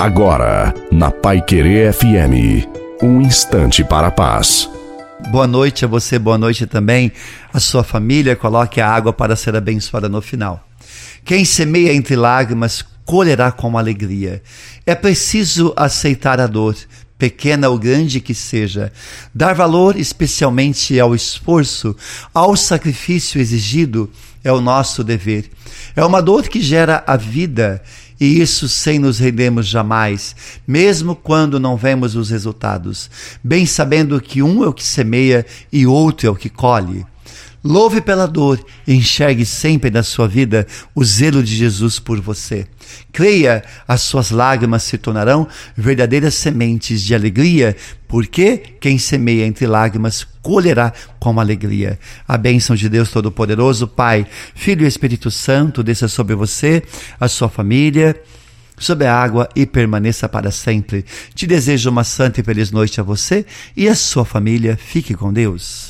Agora, na Pai Querer FM, um instante para a paz. Boa noite a você, boa noite também a sua família. Coloque a água para ser abençoada no final. Quem semeia entre lágrimas colherá com alegria. É preciso aceitar a dor, pequena ou grande que seja, dar valor especialmente ao esforço, ao sacrifício exigido, é o nosso dever. É uma dor que gera a vida e isso sem nos rendermos jamais, mesmo quando não vemos os resultados, bem sabendo que um é o que semeia e outro é o que colhe. Louve pela dor enxergue sempre na sua vida o zelo de Jesus por você. Creia, as suas lágrimas se tornarão verdadeiras sementes de alegria, porque quem semeia entre lágrimas colherá com alegria. A bênção de Deus Todo-Poderoso, Pai, Filho e Espírito Santo, desça sobre você, a sua família, sobre a água e permaneça para sempre. Te desejo uma santa e feliz noite a você e a sua família. Fique com Deus.